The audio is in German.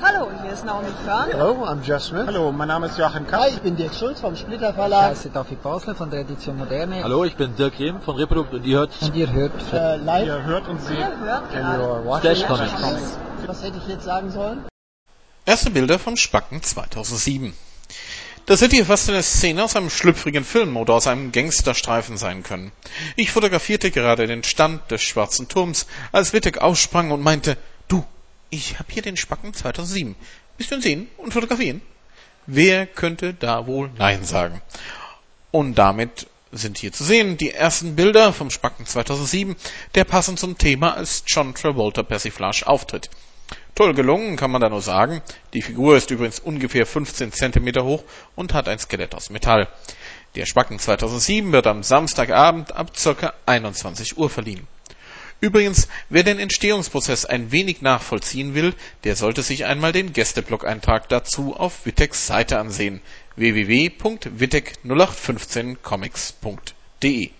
Hallo, hier ist Naomi Körn. Hello, I'm Jeff Smith. Hallo, mein Name ist Joachim Kapp. Hi, ich bin Dirk Schulz vom Splitter Ich Verlag. heiße David Basler von der Edition Moderne. Hallo, ich bin Dirk Rehm von Reprodukt und ihr hört Und ihr hört Äh, live. Ihr hört und seht Ihr hört And gerade Flash Comics. Was hätte ich jetzt sagen sollen? Erste Bilder vom Spacken 2007. Das hätte hier fast eine Szene aus einem schlüpfrigen Film oder aus einem Gangsterstreifen sein können. Ich fotografierte gerade den Stand des Schwarzen Turms, als Wittek aussprang und meinte, ich hab hier den Spacken 2007. Bist du ihn sehen und fotografieren? Wer könnte da wohl Nein sagen? Und damit sind hier zu sehen die ersten Bilder vom Spacken 2007, der passend zum Thema als John Travolta Persiflage auftritt. Toll gelungen, kann man da nur sagen. Die Figur ist übrigens ungefähr 15 Zentimeter hoch und hat ein Skelett aus Metall. Der Spacken 2007 wird am Samstagabend ab ca. 21 Uhr verliehen. Übrigens, wer den Entstehungsprozess ein wenig nachvollziehen will, der sollte sich einmal den Gästeblog-Eintrag dazu auf Witteks Seite ansehen. www.wittek0815comics.de